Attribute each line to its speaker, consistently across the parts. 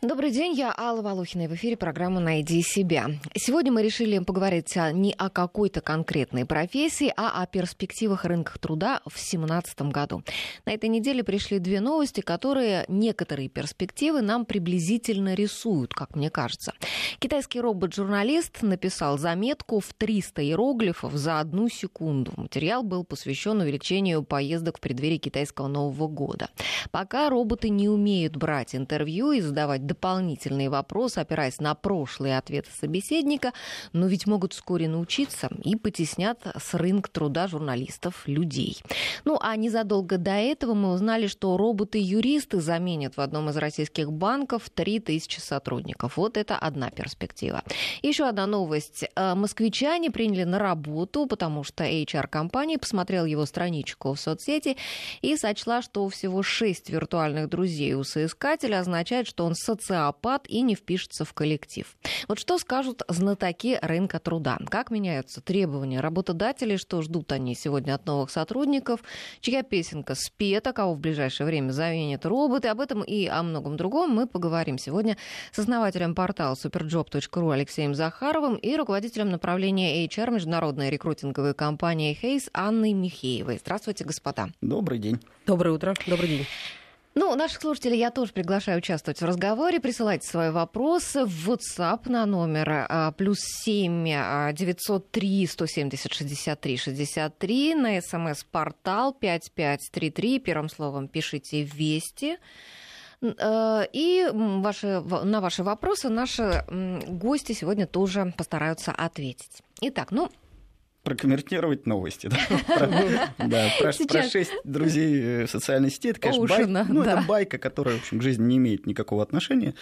Speaker 1: Добрый день, я Алла Волохина, и в эфире программа «Найди себя». Сегодня мы решили поговорить не о какой-то конкретной профессии, а о перспективах рынка труда в 2017 году. На этой неделе пришли две новости, которые некоторые перспективы нам приблизительно рисуют, как мне кажется. Китайский робот-журналист написал заметку в 300 иероглифов за одну секунду. Материал был посвящен увеличению поездок в преддверии китайского Нового года. Пока роботы не умеют брать интервью и задавать дополнительные вопросы, опираясь на прошлые ответы собеседника, но ведь могут вскоре научиться и потеснят с рынка труда журналистов людей. Ну а незадолго до этого мы узнали, что роботы-юристы заменят в одном из российских банков 3000 сотрудников. Вот это одна перспектива. Еще одна новость. Э, москвичане приняли на работу, потому что HR-компания посмотрел его страничку в соцсети и сочла, что всего 6 виртуальных друзей у соискателя означает, что он социальный социопат и не впишется в коллектив. Вот что скажут знатоки рынка труда? Как меняются требования работодателей, что ждут они сегодня от новых сотрудников, чья песенка спета, кого в ближайшее время заменят роботы. Об этом и о многом другом мы поговорим сегодня с основателем портала superjob.ru Алексеем Захаровым и руководителем направления HR международной рекрутинговой компании Хейс Анной Михеевой. Здравствуйте, господа.
Speaker 2: Добрый день.
Speaker 3: Доброе утро. Добрый день.
Speaker 1: Ну, наших слушателей я тоже приглашаю участвовать в разговоре. Присылайте свои вопросы в WhatsApp на номер а, плюс 7 903 170 63 63 на смс-портал 5533. Первым словом пишите «Вести». Э, и ваши, на ваши вопросы наши гости сегодня тоже постараются ответить. Итак, ну,
Speaker 2: прокомментировать новости. Да, про шесть друзей в социальной сети. Это, конечно. Ну, это байка, которая, в общем, к жизни не имеет никакого отношения.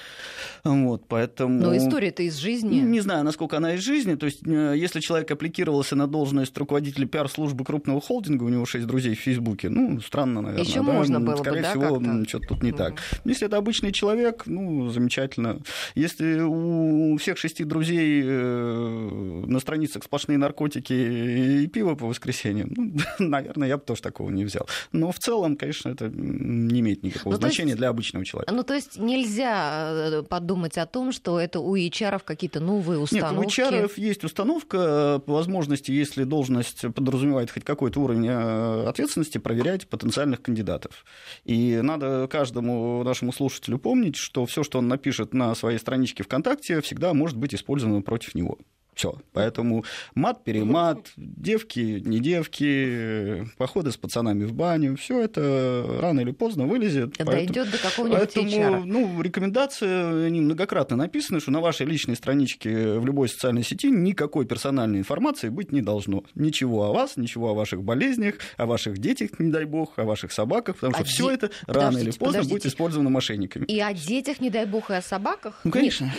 Speaker 2: Вот, поэтому...
Speaker 1: Но история-то из жизни.
Speaker 2: Не знаю, насколько она из жизни. То есть, э, если человек аппликировался на должность руководителя пиар-службы крупного холдинга, у него шесть друзей в Фейсбуке, ну, странно, наверное.
Speaker 1: Еще можно было
Speaker 2: Скорее всего, что-то тут не так. Если это обычный человек, ну, замечательно. Если у всех шести друзей э, на страницах сплошные наркотики и пиво по воскресеньям. Ну, наверное, я бы тоже такого не взял. Но в целом, конечно, это не имеет никакого ну, значения есть, для обычного человека.
Speaker 1: Ну, то есть нельзя э, подумать о том, что это у HR какие-то новые установки?
Speaker 2: Нет, у HR есть установка по возможности, если должность подразумевает хоть какой-то уровень э, ответственности, проверять потенциальных кандидатов. И надо каждому нашему слушателю помнить, что все, что он напишет на своей страничке ВКонтакте, всегда может быть использовано против него. Все. Поэтому мат, перемат, девки, не девки, походы с пацанами в баню, все это рано или поздно вылезет.
Speaker 1: Дойдет до какого-нибудь
Speaker 2: Поэтому, HR. ну, рекомендации, они многократно написаны, что на вашей личной страничке в любой социальной сети никакой персональной информации быть не должно. Ничего о вас, ничего о ваших болезнях, о ваших детях, не дай бог, о ваших собаках, потому что а все де... это рано или поздно подождите. будет использовано мошенниками.
Speaker 1: И о детях, не дай бог, и о собаках?
Speaker 2: Ну, конечно. Нет.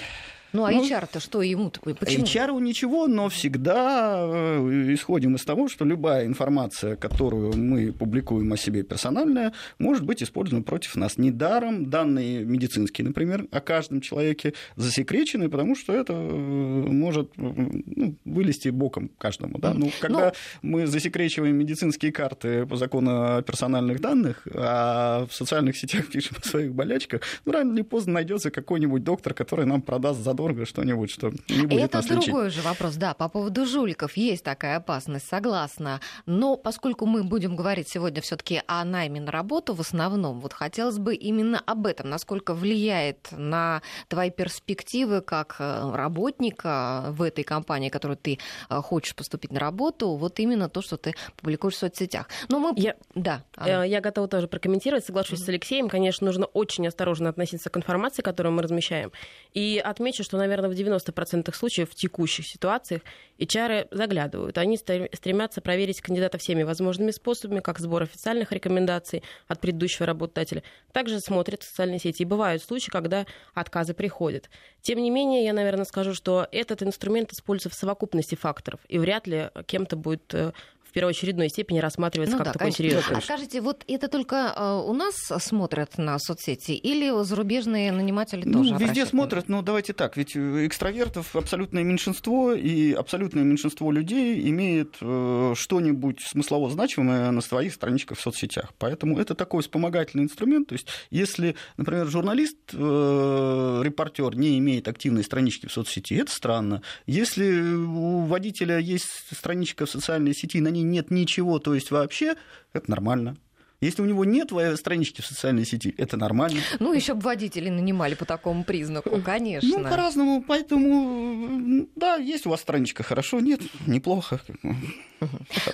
Speaker 1: Ну, а ну, HR-то что ему такой? Почему?
Speaker 2: HR ничего, но всегда э, исходим из того, что любая информация, которую мы публикуем о себе персональная, может быть использована против нас. Недаром данные медицинские, например, о каждом человеке засекречены, потому что это э, может ну, вылезти боком каждому. Да? Ну, когда но... мы засекречиваем медицинские карты по закону о персональных данных, а в социальных сетях пишем о своих болячках, ну, рано или поздно найдется какой-нибудь доктор, который нам продаст за задорого что-нибудь, что не будет
Speaker 1: Это
Speaker 2: нас
Speaker 1: другой
Speaker 2: лечить.
Speaker 1: же вопрос, да, по поводу жуликов есть такая опасность, согласна. Но поскольку мы будем говорить сегодня все таки о найме на работу в основном, вот хотелось бы именно об этом, насколько влияет на твои перспективы как э, работника в этой компании, которую ты э, хочешь поступить на работу, вот именно то, что ты публикуешь в соцсетях. Но мы...
Speaker 3: Я... Да. Анна. Э, я готова тоже прокомментировать, соглашусь mm-hmm. с Алексеем. Конечно, нужно очень осторожно относиться к информации, которую мы размещаем. И отмечу, что, наверное, в 90% случаев в текущих ситуациях HR заглядывают. Они стремятся проверить кандидата всеми возможными способами, как сбор официальных рекомендаций от предыдущего работодателя. Также смотрят в социальные сети. И бывают случаи, когда отказы приходят. Тем не менее, я, наверное, скажу, что этот инструмент используется в совокупности факторов. И вряд ли кем-то будет э, первоочередной степени рассматривается
Speaker 1: ну,
Speaker 3: как
Speaker 1: да,
Speaker 3: такой серьезный.
Speaker 1: А скажите, вот это только э, у нас смотрят на соцсети или зарубежные наниматели
Speaker 2: ну,
Speaker 1: тоже
Speaker 2: Везде смотрят, но давайте так, ведь экстравертов абсолютное меньшинство, и абсолютное меньшинство людей имеет э, что-нибудь смыслово значимое на своих страничках в соцсетях. Поэтому это такой вспомогательный инструмент. То есть, если, например, журналист, э, репортер не имеет активной странички в соцсети, это странно. Если у водителя есть страничка в социальной сети, на ней нет ничего, то есть вообще, это нормально. Если у него нет странички в социальной сети, это нормально.
Speaker 1: Ну, еще бы водителей нанимали по такому признаку, конечно.
Speaker 2: Ну, по-разному. Поэтому, да, есть у вас страничка, хорошо, нет, неплохо.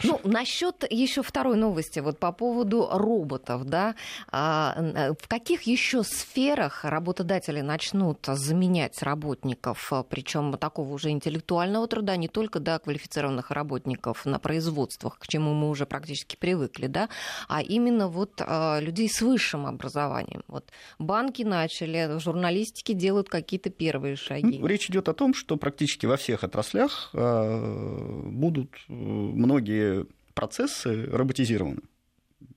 Speaker 1: Ну, насчет еще второй новости, вот по поводу роботов, да, а, в каких еще сферах работодатели начнут заменять работников, причем такого уже интеллектуального труда, не только да, квалифицированных работников на производствах, к чему мы уже практически привыкли, да, а именно вот а, людей с высшим образованием. Вот банки начали, журналистики делают какие-то первые шаги.
Speaker 2: Ну, речь идет о том, что практически во всех отраслях а, будут многие процессы роботизированы.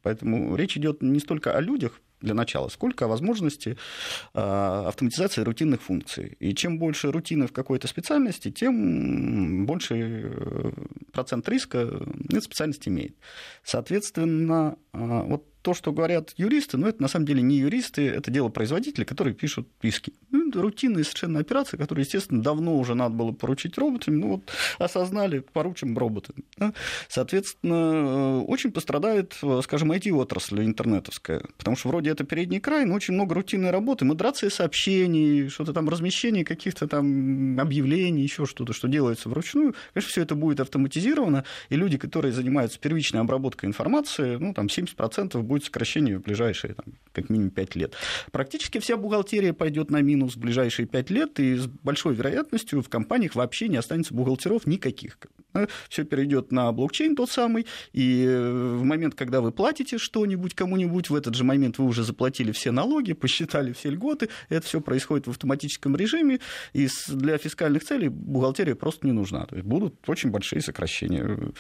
Speaker 2: Поэтому речь идет не столько о людях, для начала, сколько о возможности а, автоматизации рутинных функций. И чем больше рутины в какой-то специальности, тем больше э, процент риска эта специальность имеет. Соответственно, а, вот то, что говорят юристы, но это на самом деле не юристы, это дело производителей, которые пишут списки. Ну, это рутинные совершенно операции, которые, естественно, давно уже надо было поручить роботам, ну вот осознали, поручим роботам. Соответственно, э, очень пострадает, скажем, IT-отрасль интернетовская, потому что вроде это передний край, но очень много рутинной работы, модерации сообщений, что-то там размещение каких-то там объявлений, еще что-то, что делается вручную. Конечно, все это будет автоматизировано, и люди, которые занимаются первичной обработкой информации, ну, там 70% будет будет сокращение в ближайшие, там, как минимум, 5 лет. Практически вся бухгалтерия пойдет на минус в ближайшие 5 лет, и с большой вероятностью в компаниях вообще не останется бухгалтеров никаких. Все перейдет на блокчейн тот самый, и в момент, когда вы платите что-нибудь кому-нибудь, в этот же момент вы уже заплатили все налоги, посчитали все льготы, это все происходит в автоматическом режиме, и для фискальных целей бухгалтерия просто не нужна. То есть будут очень большие сокращения.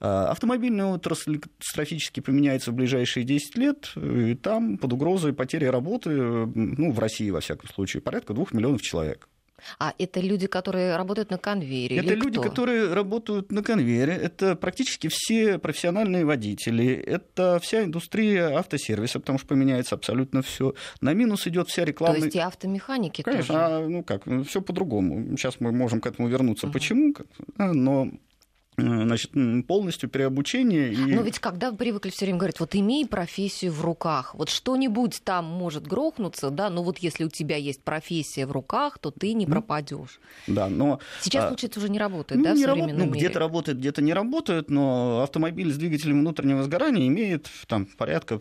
Speaker 2: А, автомобильная отрасль катастрофически поменяется в ближайшие 10 10 лет, и там под угрозой потери работы, ну, в России, во всяком случае, порядка двух миллионов человек.
Speaker 1: А это люди, которые работают на конвейере?
Speaker 2: Это люди, кто? которые работают на конвейере. Это практически все профессиональные водители. Это вся индустрия автосервиса, потому что поменяется абсолютно все. На минус идет вся реклама. То
Speaker 1: есть и автомеханики
Speaker 2: Конечно,
Speaker 1: тоже.
Speaker 2: А, ну как, все по-другому. Сейчас мы можем к этому вернуться. Угу. Почему? Но Э, значит, полностью переобучение. И...
Speaker 1: Но ведь когда вы привыкли все время говорить, вот имей профессию в руках, вот что-нибудь там может грохнуться, да, но вот если у тебя есть профессия в руках, то ты не пропадешь.
Speaker 2: Да, но...
Speaker 1: Сейчас, а, получается, уже не работает,
Speaker 2: ну,
Speaker 1: да,
Speaker 2: не
Speaker 1: в
Speaker 2: современном
Speaker 1: работ...
Speaker 2: ну,
Speaker 1: мире?
Speaker 2: Где-то работает, где-то не работает, но автомобиль с двигателем внутреннего сгорания имеет там порядка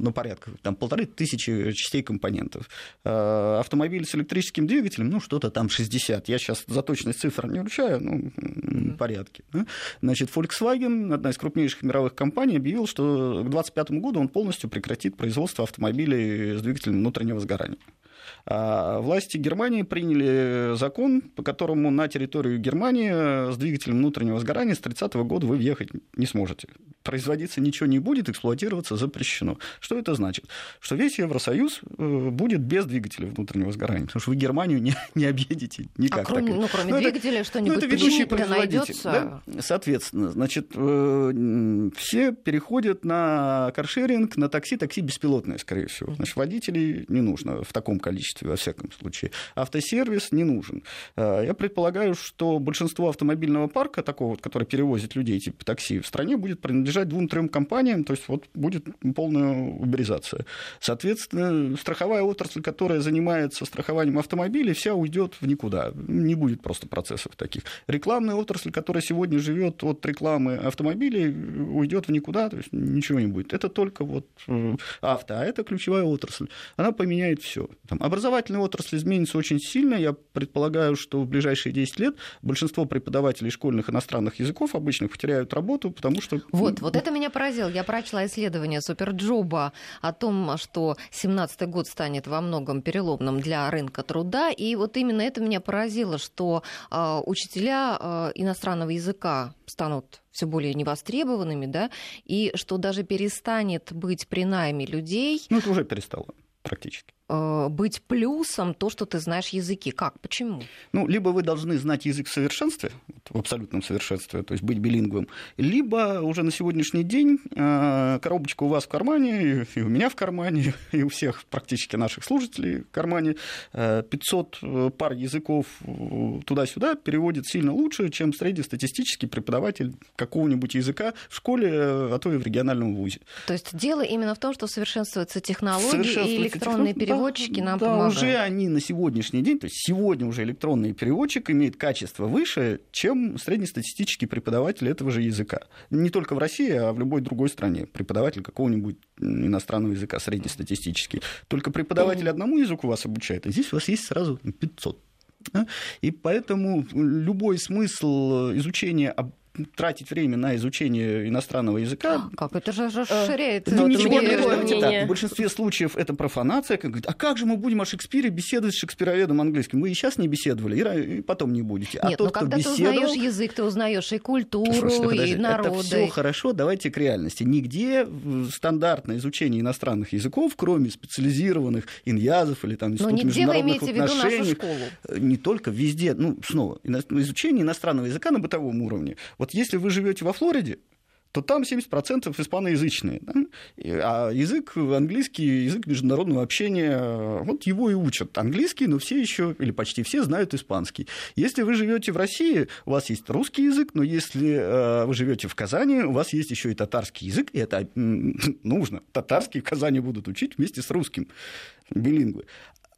Speaker 2: ну, порядка, там полторы тысячи частей компонентов. А, автомобиль с электрическим двигателем, ну, что-то там 60. Я сейчас за точность цифр не вручаю, ну, mm-hmm. порядке. Значит, Volkswagen, одна из крупнейших мировых компаний, объявил, что к 2025 году он полностью прекратит производство автомобилей с двигателем внутреннего сгорания. А власти Германии приняли закон, по которому на территорию Германии с двигателем внутреннего сгорания с 30 года вы въехать не сможете. Производиться ничего не будет, эксплуатироваться запрещено. Что это значит? Что весь Евросоюз э, будет без двигателя внутреннего сгорания, потому что вы Германию не, не объедете никак. А
Speaker 1: кроме, ну, кроме ну, двигателя
Speaker 2: это,
Speaker 1: что-нибудь
Speaker 2: ну, это ведущий производитель. Да? Соответственно, значит, э, все переходят на каршеринг, на такси, такси беспилотное, скорее всего. Значит, водителей не нужно в таком количестве количестве, во всяком случае. Автосервис не нужен. Э, я предполагаю, что большинство автомобильного парка, такого который перевозит людей типа такси, в стране будет принадлежать двум-трем компаниям, то есть вот будет полная уберизация. Соответственно, страховая отрасль, которая занимается страхованием автомобилей, вся уйдет в никуда. Не будет просто процессов таких. Рекламная отрасль, которая сегодня живет от рекламы автомобилей, уйдет в никуда, то есть ничего не будет. Это только вот э, авто, а это ключевая отрасль. Она поменяет все. Там Образовательная отрасль изменится очень сильно. Я предполагаю, что в ближайшие 10 лет большинство преподавателей школьных иностранных языков обычных потеряют работу, потому что...
Speaker 1: Вот, вот это меня поразило. Я прочла исследование Суперджоба о том, что 17 год станет во многом переломным для рынка труда. И вот именно это меня поразило, что э, учителя э, иностранного языка станут все более невостребованными, да, и что даже перестанет быть при найме людей.
Speaker 2: Ну, это уже перестало практически.
Speaker 1: Э, быть плюсом то, что ты знаешь языки. Как? Почему?
Speaker 2: Ну, либо вы должны знать язык в совершенстве, в абсолютном совершенстве, то есть быть билингвом, либо уже на сегодняшний день э, коробочка у вас в кармане, и у меня в кармане, и у всех практически наших служителей в кармане 500 э, пар языков туда-сюда переводит сильно лучше, чем среднестатистический преподаватель какого-нибудь языка в школе, а то и в региональном вузе.
Speaker 1: То есть дело именно в том, что совершенствуются технологии и электронные переводы переводчики нам
Speaker 2: да,
Speaker 1: помогают.
Speaker 2: уже они на сегодняшний день, то есть сегодня уже электронный переводчик имеет качество выше, чем среднестатистический преподаватель этого же языка. Не только в России, а в любой другой стране. Преподаватель какого-нибудь иностранного языка среднестатистический. Только преподаватель одному языку вас обучает, а здесь у вас есть сразу 500. И поэтому любой смысл изучения тратить время на изучение иностранного языка.
Speaker 1: А, как это же расширяет.
Speaker 2: Ну, ничего не так. В большинстве случаев это профанация. Как говорит, а как же мы будем о Шекспире беседовать с шекспироведом английским? Мы и сейчас не беседовали, и потом не будете.
Speaker 1: А Нет, тот, но когда беседовал... ты узнаешь язык, ты узнаешь и культуру, Слушайте, и народы.
Speaker 2: Это все хорошо, давайте к реальности. Нигде стандартное изучение иностранных языков, кроме специализированных иньязов или там института международных отношений, не только везде, ну, снова, изучение иностранного языка на бытовом уровне вот если вы живете во Флориде, то там 70% испаноязычные. Да? А язык английский, язык международного общения, вот его и учат. Английский, но все еще, или почти все, знают испанский. Если вы живете в России, у вас есть русский язык, но если э, вы живете в Казани, у вас есть еще и татарский язык, и это нужно. Татарский в Казани будут учить вместе с русским билингвы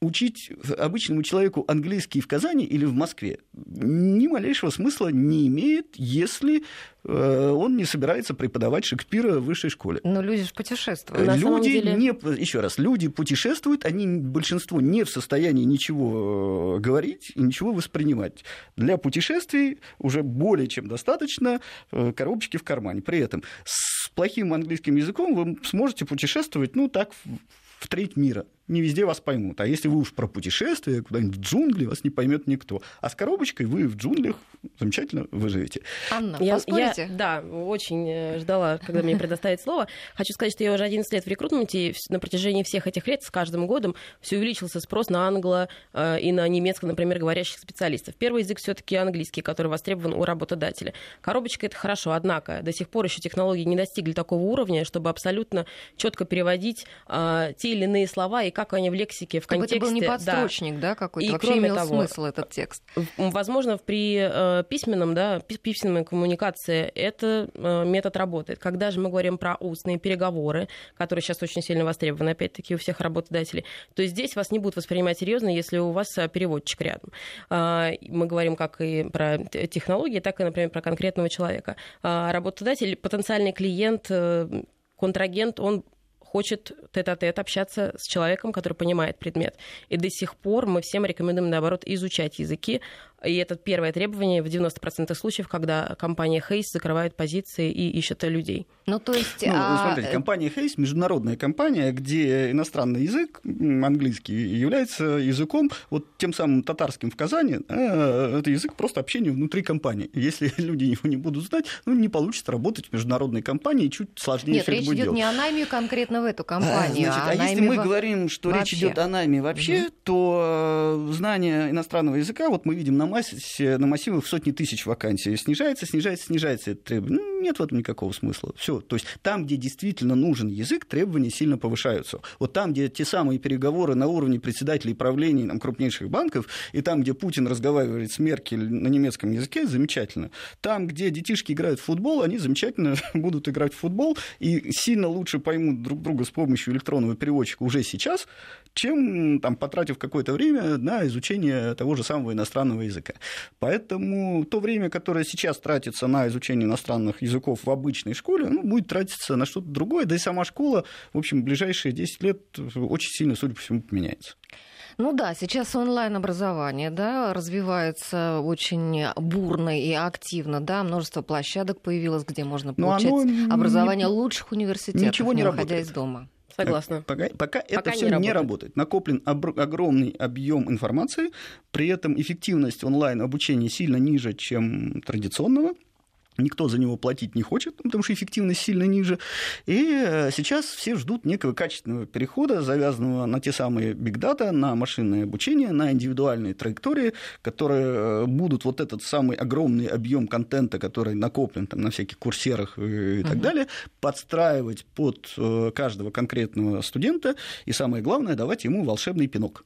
Speaker 2: учить обычному человеку английский в Казани или в Москве ни малейшего смысла не имеет, если э, он не собирается преподавать Шекспира в высшей школе.
Speaker 1: Но люди же путешествуют.
Speaker 2: На люди деле... не, еще раз, люди путешествуют, они большинство не в состоянии ничего э, говорить и ничего воспринимать. Для путешествий уже более чем достаточно э, коробочки в кармане. При этом с плохим английским языком вы сможете путешествовать, ну так в треть мира не везде вас поймут. А если вы уж про путешествие куда-нибудь в джунгли, вас не поймет никто. А с коробочкой вы в джунглях замечательно выживете.
Speaker 1: Анна, я, поспорите?
Speaker 3: Я, да, очень э, ждала, когда мне предоставить слово. Хочу сказать, что я уже 11 лет в рекрутменте, и на протяжении всех этих лет с каждым годом все увеличился спрос на англо э, и на немецко, например, говорящих специалистов. Первый язык все таки английский, который востребован у работодателя. Коробочка — это хорошо, однако до сих пор еще технологии не достигли такого уровня, чтобы абсолютно четко переводить э, те или иные слова и как они в лексике, в
Speaker 1: Чтобы
Speaker 3: контексте.
Speaker 1: это был не подстрочник, да, да какой-то, и вообще кроме имел того, смысл этот текст.
Speaker 3: Возможно, при э, письменном, да, письменной коммуникации это э, метод работает. Когда же мы говорим про устные переговоры, которые сейчас очень сильно востребованы, опять-таки, у всех работодателей, то здесь вас не будут воспринимать серьезно, если у вас э, переводчик рядом. Э, мы говорим как и про технологии, так и, например, про конкретного человека. Э, работодатель, потенциальный клиент, э, контрагент, он хочет тет-а-тет общаться с человеком, который понимает предмет. И до сих пор мы всем рекомендуем, наоборот, изучать языки, и это первое требование в 90% случаев, когда компания Хейс закрывает позиции и ищет людей.
Speaker 1: Ну, то есть...
Speaker 2: Ну, а... смотрите, компания Хейс международная компания, где иностранный язык, английский, является языком, вот тем самым татарским в Казани, а, это язык просто общения внутри компании. Если люди его не будут знать, ну, не получится работать в международной компании, чуть сложнее
Speaker 1: Нет, речь идет не о найме конкретно в эту компанию,
Speaker 2: а, значит, а, а если мы во... говорим, что вообще. речь идет о найме вообще, угу. то э, знание иностранного языка, вот мы видим на массе, на массивах в сотни тысяч вакансий. Снижается, снижается, снижается это требование. Ну, нет в этом никакого смысла. Все. То есть там, где действительно нужен язык, требования сильно повышаются. Вот там, где те самые переговоры на уровне председателей правлений там, крупнейших банков, и там, где Путин разговаривает с Меркель на немецком языке, замечательно. Там, где детишки играют в футбол, они замечательно будут играть в футбол и сильно лучше поймут друг друга с помощью электронного переводчика уже сейчас, чем там, потратив какое-то время на изучение того же самого иностранного языка. Поэтому то время, которое сейчас тратится на изучение иностранных языков в обычной школе, ну, будет тратиться на что-то другое, да и сама школа, в общем, в ближайшие 10 лет очень сильно, судя по всему, поменяется.
Speaker 1: Ну да, сейчас онлайн-образование да, развивается очень бурно и активно. Да, множество площадок появилось, где можно получать образование не, лучших университетов, ничего не, не выходя из дома.
Speaker 3: Согласна.
Speaker 2: Пока, пока, пока это все не, работает. не работает. Накоплен об, огромный объем информации, при этом эффективность онлайн обучения сильно ниже, чем традиционного. Никто за него платить не хочет, потому что эффективность сильно ниже. И э, сейчас все ждут некого качественного перехода, завязанного на те самые бигдата, на машинное обучение, на индивидуальные траектории, которые э, будут вот этот самый огромный объем контента, который накоплен там, на всяких курсерах и так uh-huh. далее, подстраивать под э, каждого конкретного студента. И самое главное, давать ему волшебный пинок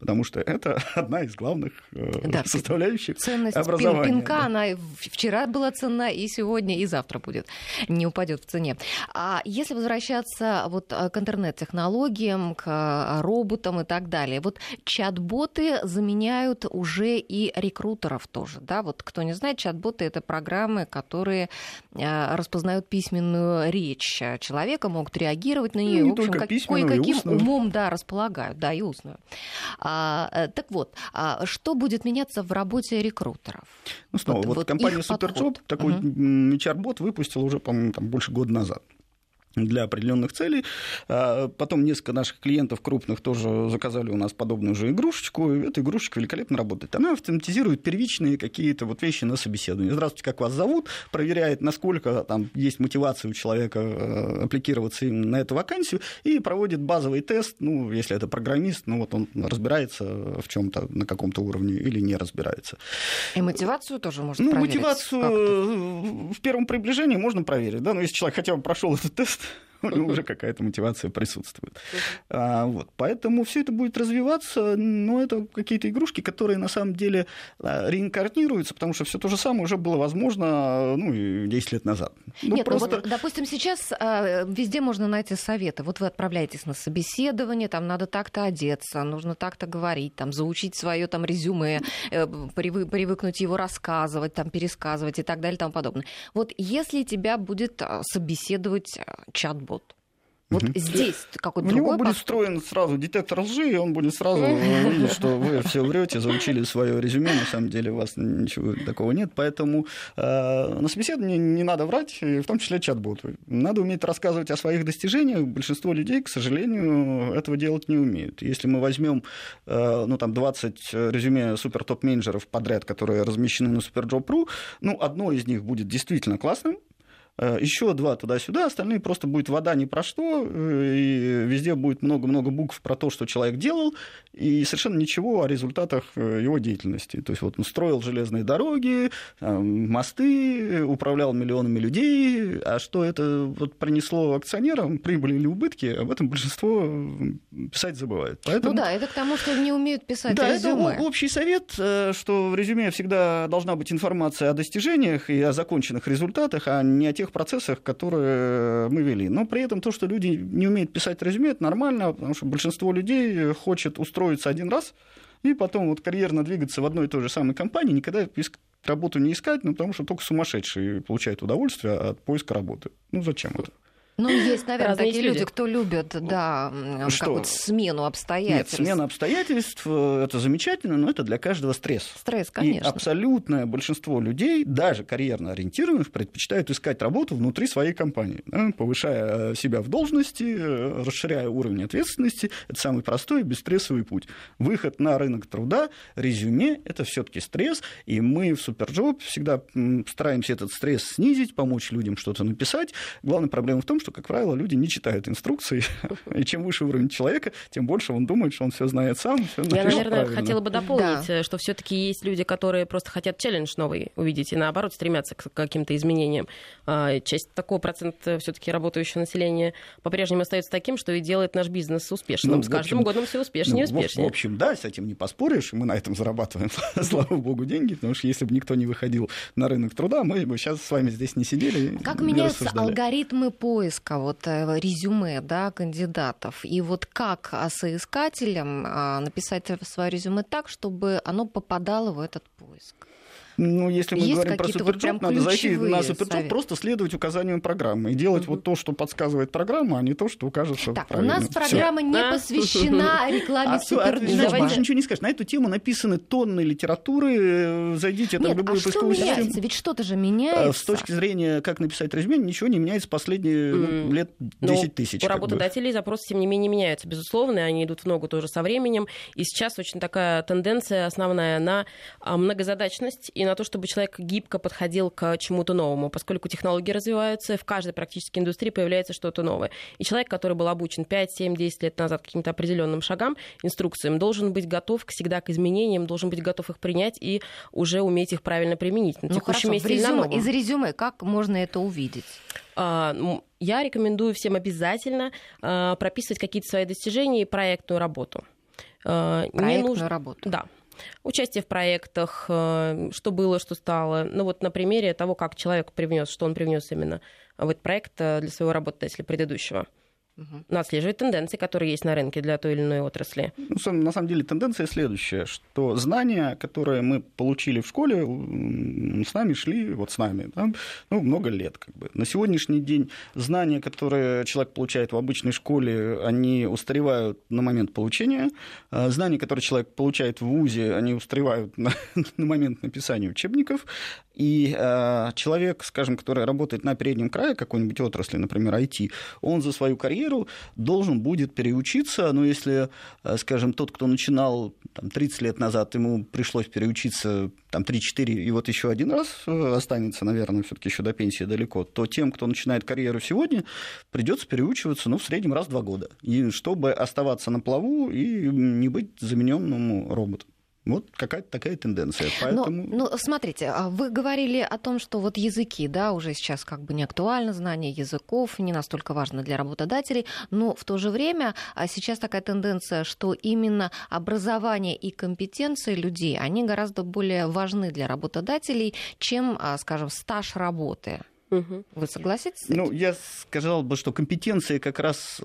Speaker 2: потому что это одна из главных э, да, составляющих
Speaker 1: ценность
Speaker 2: образования.
Speaker 1: пинка, да. она вчера была ценна, и сегодня, и завтра будет, не упадет в цене. А если возвращаться вот э, к интернет-технологиям, к э, роботам и так далее, вот чат-боты заменяют уже и рекрутеров тоже, да? Вот кто не знает, чат-боты — это программы, которые распознают письменную речь человека, могут реагировать на нее,
Speaker 2: ну, в общем, как,
Speaker 1: кое-каким умом, да, располагают, да, и устную. А, э, так вот, а что будет меняться в работе рекрутеров?
Speaker 2: Ну, снова, вот, вот, вот компания Superjob такой угу. HR-бот выпустила уже, по-моему, там, больше года назад для определенных целей. А, потом несколько наших клиентов крупных тоже заказали у нас подобную же игрушечку. И эта игрушечка великолепно работает. Она автоматизирует первичные какие-то вот вещи на собеседовании. Здравствуйте, как вас зовут? Проверяет, насколько там есть мотивация у человека э, аппликироваться именно на эту вакансию и проводит базовый тест. Ну, если это программист, ну вот он разбирается в чем-то на каком-то уровне или не разбирается.
Speaker 1: И мотивацию тоже можно
Speaker 2: ну,
Speaker 1: проверить?
Speaker 2: мотивацию в первом приближении можно проверить. Да? Но если человек хотя бы прошел этот тест, у него уже какая-то мотивация присутствует. А, вот. Поэтому все это будет развиваться, но это какие-то игрушки, которые на самом деле а, реинкарнируются, потому что все то же самое уже было возможно ну, 10 лет назад.
Speaker 1: Ну, Нет, просто... ну вот, допустим, сейчас а, везде можно найти советы. Вот вы отправляетесь на собеседование, там надо так-то одеться, нужно так-то говорить, там, заучить свое там резюме, э, привыкнуть его рассказывать, там, пересказывать и так далее и тому подобное. Вот если тебя будет а, собеседовать чат чат-бот. Вот угу. здесь какой-то
Speaker 2: У него будет встроен сразу детектор лжи, и он будет сразу видеть, что вы все врете, заучили свое резюме, на самом деле у вас ничего такого нет. Поэтому э, на собеседовании не надо врать, в том числе чат-боту. Надо уметь рассказывать о своих достижениях. Большинство людей, к сожалению, этого делать не умеют. Если мы возьмем э, ну, там 20 резюме супер топ-менеджеров подряд, которые размещены на SuperJob.ru, ну, одно из них будет действительно классным, Э, еще два туда-сюда, остальные просто будет вода ни про что, э, и везде будет много-много букв про то, что человек делал, и совершенно ничего о результатах э, его деятельности. То есть вот он строил железные дороги, мосты, управлял миллионами людей, а что это вот принесло акционерам, прибыли или убытки, об этом большинство писать забывает.
Speaker 1: Поэтому... Ну да, это к тому, что не умеют писать да, резюме.
Speaker 2: это общий совет, что в резюме всегда должна быть информация о достижениях и о законченных результатах, а не о тех тех процессах, которые мы вели. Но при этом то, что люди не умеют писать резюме, это нормально, потому что большинство людей хочет устроиться один раз, и потом вот карьерно двигаться в одной и той же самой компании, никогда работу не искать, ну, потому что только сумасшедшие получают удовольствие от поиска работы. Ну, зачем это?
Speaker 1: Ну, есть, наверное, Разные такие люди. люди, кто любят, да, Что? как вот смену обстоятельств.
Speaker 2: Нет, смена обстоятельств э, – это замечательно, но это для каждого стресс.
Speaker 1: Стресс, конечно.
Speaker 2: И абсолютное большинство людей, даже карьерно ориентированных, предпочитают искать работу внутри своей компании, да, повышая себя в должности, э, расширяя уровень ответственности. Это самый простой и бесстрессовый путь. Выход на рынок труда, резюме – это все таки стресс, и мы в Superjob всегда стараемся этот стресс снизить, помочь людям что-то написать. Главная проблема в том, что что, как правило, люди не читают инструкции, и чем выше уровень человека, тем больше он думает, что он все знает сам. Всё
Speaker 3: Я, наверное, правильно. хотела бы дополнить, да. что все-таки есть люди, которые просто хотят челлендж новый увидеть и наоборот стремятся к каким-то изменениям. А, часть такого процента все-таки работающего населения по-прежнему остается таким, что и делает наш бизнес успешным. Ну, С каждым общем, годом все успешнее ну, и успешнее.
Speaker 2: В, в общем, да, с этим не поспоришь, мы на этом зарабатываем, слава богу, деньги, потому что если бы никто не выходил на рынок труда, мы бы сейчас с вами здесь не сидели.
Speaker 1: Как меняются алгоритмы поиска? Поиска вот э, резюме да, кандидатов. И вот как соискателям а, написать свое резюме так, чтобы оно попадало в этот поиск?
Speaker 2: Ну, если мы Есть говорим про суперджоп, вот надо зайти на суперджоп, просто следовать указаниям программы и делать угу. вот то, что подсказывает программа, а не то, что кажется
Speaker 1: Так,
Speaker 2: правильным.
Speaker 1: у нас программа Всё. не посвящена рекламе а, суперджоба.
Speaker 2: А, больше ничего не скажешь. На эту тему написаны тонны литературы. Зайдите это
Speaker 1: Нет,
Speaker 2: в любую
Speaker 1: а поисковую
Speaker 2: что
Speaker 1: меняется? систему. Ведь что-то же меняется.
Speaker 2: С точки зрения, как написать резюме, ничего не меняется последние ну, лет 10 ну, тысяч.
Speaker 3: У работодателей запросы, тем не менее, меняются, безусловно, они идут в ногу тоже со временем. И сейчас очень такая тенденция основная на а, многозадачность и на то, чтобы человек гибко подходил к чему-то новому, поскольку технологии развиваются, в каждой практически индустрии появляется что-то новое. И человек, который был обучен 5, 7, 10 лет назад каким-то определенным шагам, инструкциям, должен быть готов всегда к изменениям, должен быть готов их принять и уже уметь их правильно применить на ну,
Speaker 1: хорошо, в резюме,
Speaker 3: на.
Speaker 1: Из резюме как можно это увидеть?
Speaker 3: А, я рекомендую всем обязательно а, прописывать какие-то свои достижения и проектную работу.
Speaker 1: А, проектную нужно... работу?
Speaker 3: Да участие в проектах, э, что было, что стало. Ну вот на примере того, как человек привнес, что он привнес именно в этот проект э, для своего работодателя предыдущего угу. отслеживать тенденции, которые есть на рынке для той или иной отрасли.
Speaker 2: Ну, на самом деле тенденция следующая, что знания, которые мы получили в школе, с нами шли, вот с нами, да, ну, много лет. Как бы. На сегодняшний день знания, которые человек получает в обычной школе, они устаревают на момент получения. А знания, которые человек получает в ВУЗе, они устаревают на, на момент написания учебников. И э, человек, скажем, который работает на переднем крае какой-нибудь отрасли, например, IT, он за свою карьеру должен будет переучиться, но если, э, скажем, тот, кто начинал там, 30 лет назад, ему пришлось переучиться там 3-4, и вот еще один раз э, останется, наверное, все-таки еще до пенсии далеко, то тем, кто начинает карьеру сегодня, придется переучиваться, ну, в среднем раз в два года, и чтобы оставаться на плаву и не быть замененным роботом. Вот какая-то такая тенденция. Поэтому...
Speaker 1: Но, ну, смотрите, а вы говорили о том, что вот языки, да, уже сейчас как бы не актуально, знание языков не настолько важно для работодателей, но в то же время а сейчас такая тенденция, что именно образование и компетенции людей, они гораздо более важны для работодателей, чем, а, скажем, стаж работы. Угу. Вы согласитесь?
Speaker 2: Ну, я сказал бы, что компетенции как раз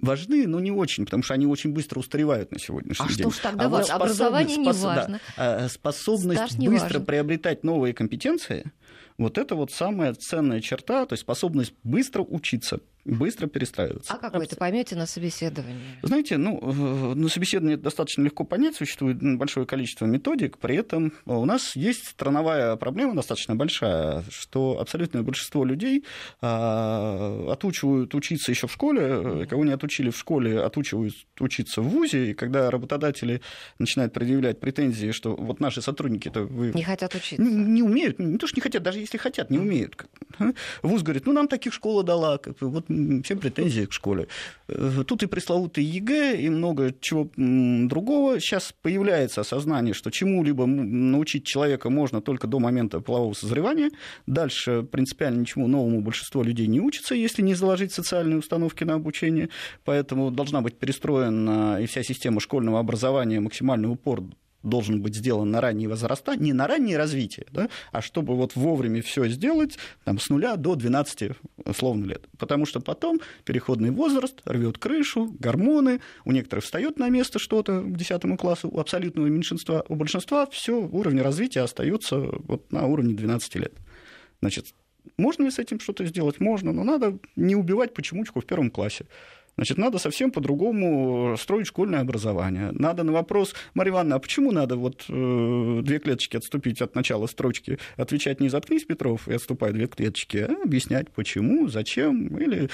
Speaker 2: важны, но не очень, потому что они очень быстро устаревают на сегодняшний
Speaker 1: а
Speaker 2: день.
Speaker 1: А что ж тогда а вот образование не спос... важно?
Speaker 2: Да, способность быстро важен. приобретать новые компетенции, вот это вот самая ценная черта, то есть способность быстро учиться быстро перестраиваться.
Speaker 1: А как вы это поймете на собеседовании?
Speaker 2: Знаете, ну, на собеседовании достаточно легко понять, существует большое количество методик, при этом у нас есть страновая проблема достаточно большая, что абсолютное большинство людей а, отучивают учиться еще в школе, кого не отучили в школе, отучивают учиться в ВУЗе, и когда работодатели начинают предъявлять претензии, что вот наши сотрудники-то вы...
Speaker 1: Не хотят учиться.
Speaker 2: Не, не умеют, не то, что не хотят, даже если хотят, не умеют. ВУЗ говорит, ну, нам таких школа дала, вот все претензии к школе. Э, тут и пресловутый ЕГЭ, и много чего другого. Сейчас появляется осознание, что чему-либо научить человека можно только до момента полового созревания. Дальше принципиально ничему новому большинство людей не учится, если не заложить социальные установки на обучение. Поэтому должна быть перестроена и вся система школьного образования, максимальный упор должен быть сделан на ранние возраста, не на раннее развитие, да, а чтобы вот вовремя все сделать там, с нуля до 12 условно лет. Потому что потом переходный возраст рвет крышу, гормоны, у некоторых встает на место что-то к 10 классу, у абсолютного меньшинства, у большинства все уровень развития остается вот на уровне 12 лет. Значит, можно ли с этим что-то сделать? Можно, но надо не убивать почемучку в первом классе. Значит, надо совсем по-другому строить школьное образование. Надо на вопрос, Марья Ивановна, а почему надо вот э, две клеточки отступить от начала строчки, отвечать не заткнись, Петров, и отступай две клеточки, а объяснять, почему, зачем, или...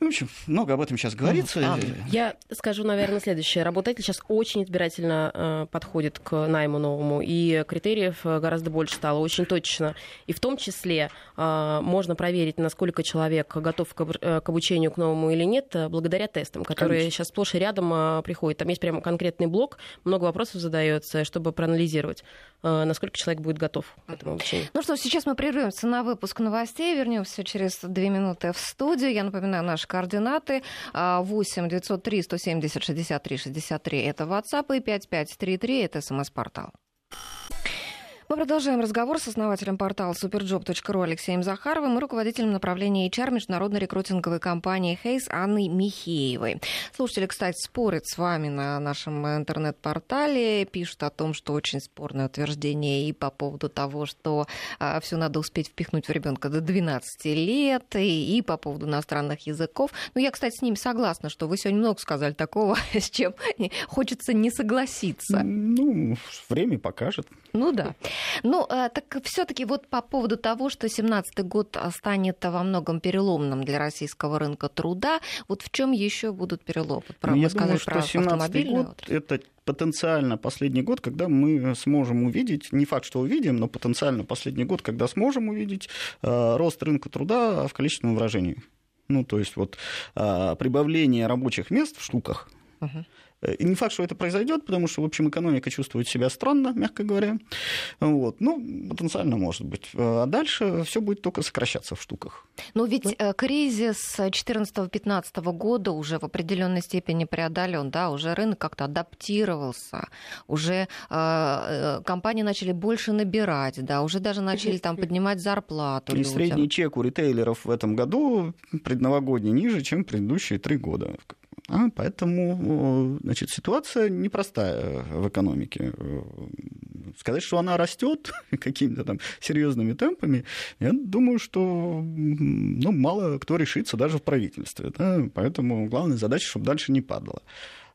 Speaker 2: В общем, много об этом сейчас говорится. А,
Speaker 3: я скажу, наверное, следующее. Работодатель сейчас очень избирательно э, подходит к найму новому, и критериев э, гораздо больше стало, очень точно. И в том числе э, можно проверить, насколько человек готов к, э, к обучению к новому или нет, благодаря тестам, которые Конечно. сейчас сплошь и рядом а, приходят. Там есть прямо конкретный блок, много вопросов задается, чтобы проанализировать, а, насколько человек будет готов к этому обучению.
Speaker 1: Ну что, сейчас мы прервемся на выпуск новостей, вернемся через две минуты в студию. Я напоминаю наши координаты. 8 903 170 63 63 это WhatsApp и 5533 это смс-портал. Мы продолжаем разговор с основателем портала superjob.ru Алексеем Захаровым и руководителем направления HR международной рекрутинговой компании Хейс Анной Михеевой. Слушатели, кстати, спорят с вами на нашем интернет-портале, пишут о том, что очень спорное утверждение и по поводу того, что а, все надо успеть впихнуть в ребенка до 12 лет, и, и по поводу иностранных языков. Ну, я, кстати, с ними согласна, что вы сегодня много сказали такого, с чем хочется не согласиться.
Speaker 2: Ну, время покажет.
Speaker 1: Ну да. Ну, э, так все-таки вот по поводу того, что 2017 год станет во многом переломным для российского рынка труда, вот в чем еще будут переломы?
Speaker 2: Про, Я думаю, что 2017 год отрасль. это потенциально последний год, когда мы сможем увидеть, не факт, что увидим, но потенциально последний год, когда сможем увидеть э, рост рынка труда в количественном выражении. Ну, то есть вот э, прибавление рабочих мест в штуках, uh-huh. И не факт, что это произойдет, потому что, в общем, экономика чувствует себя странно, мягко говоря. Вот. Ну, потенциально может быть. А дальше все будет только сокращаться в штуках.
Speaker 1: Но ведь э, кризис 2014-2015 года уже в определенной степени преодолен, да, уже рынок как-то адаптировался, уже э, э, компании начали больше набирать, да, уже даже начали там поднимать зарплату.
Speaker 2: И людям. средний чек у ритейлеров в этом году предновогодний ниже, чем предыдущие три года. А, поэтому значит, ситуация непростая в экономике. Сказать, что она растет какими-то там серьезными темпами, я думаю, что ну, мало кто решится даже в правительстве. Да? Поэтому главная задача, чтобы дальше не падало.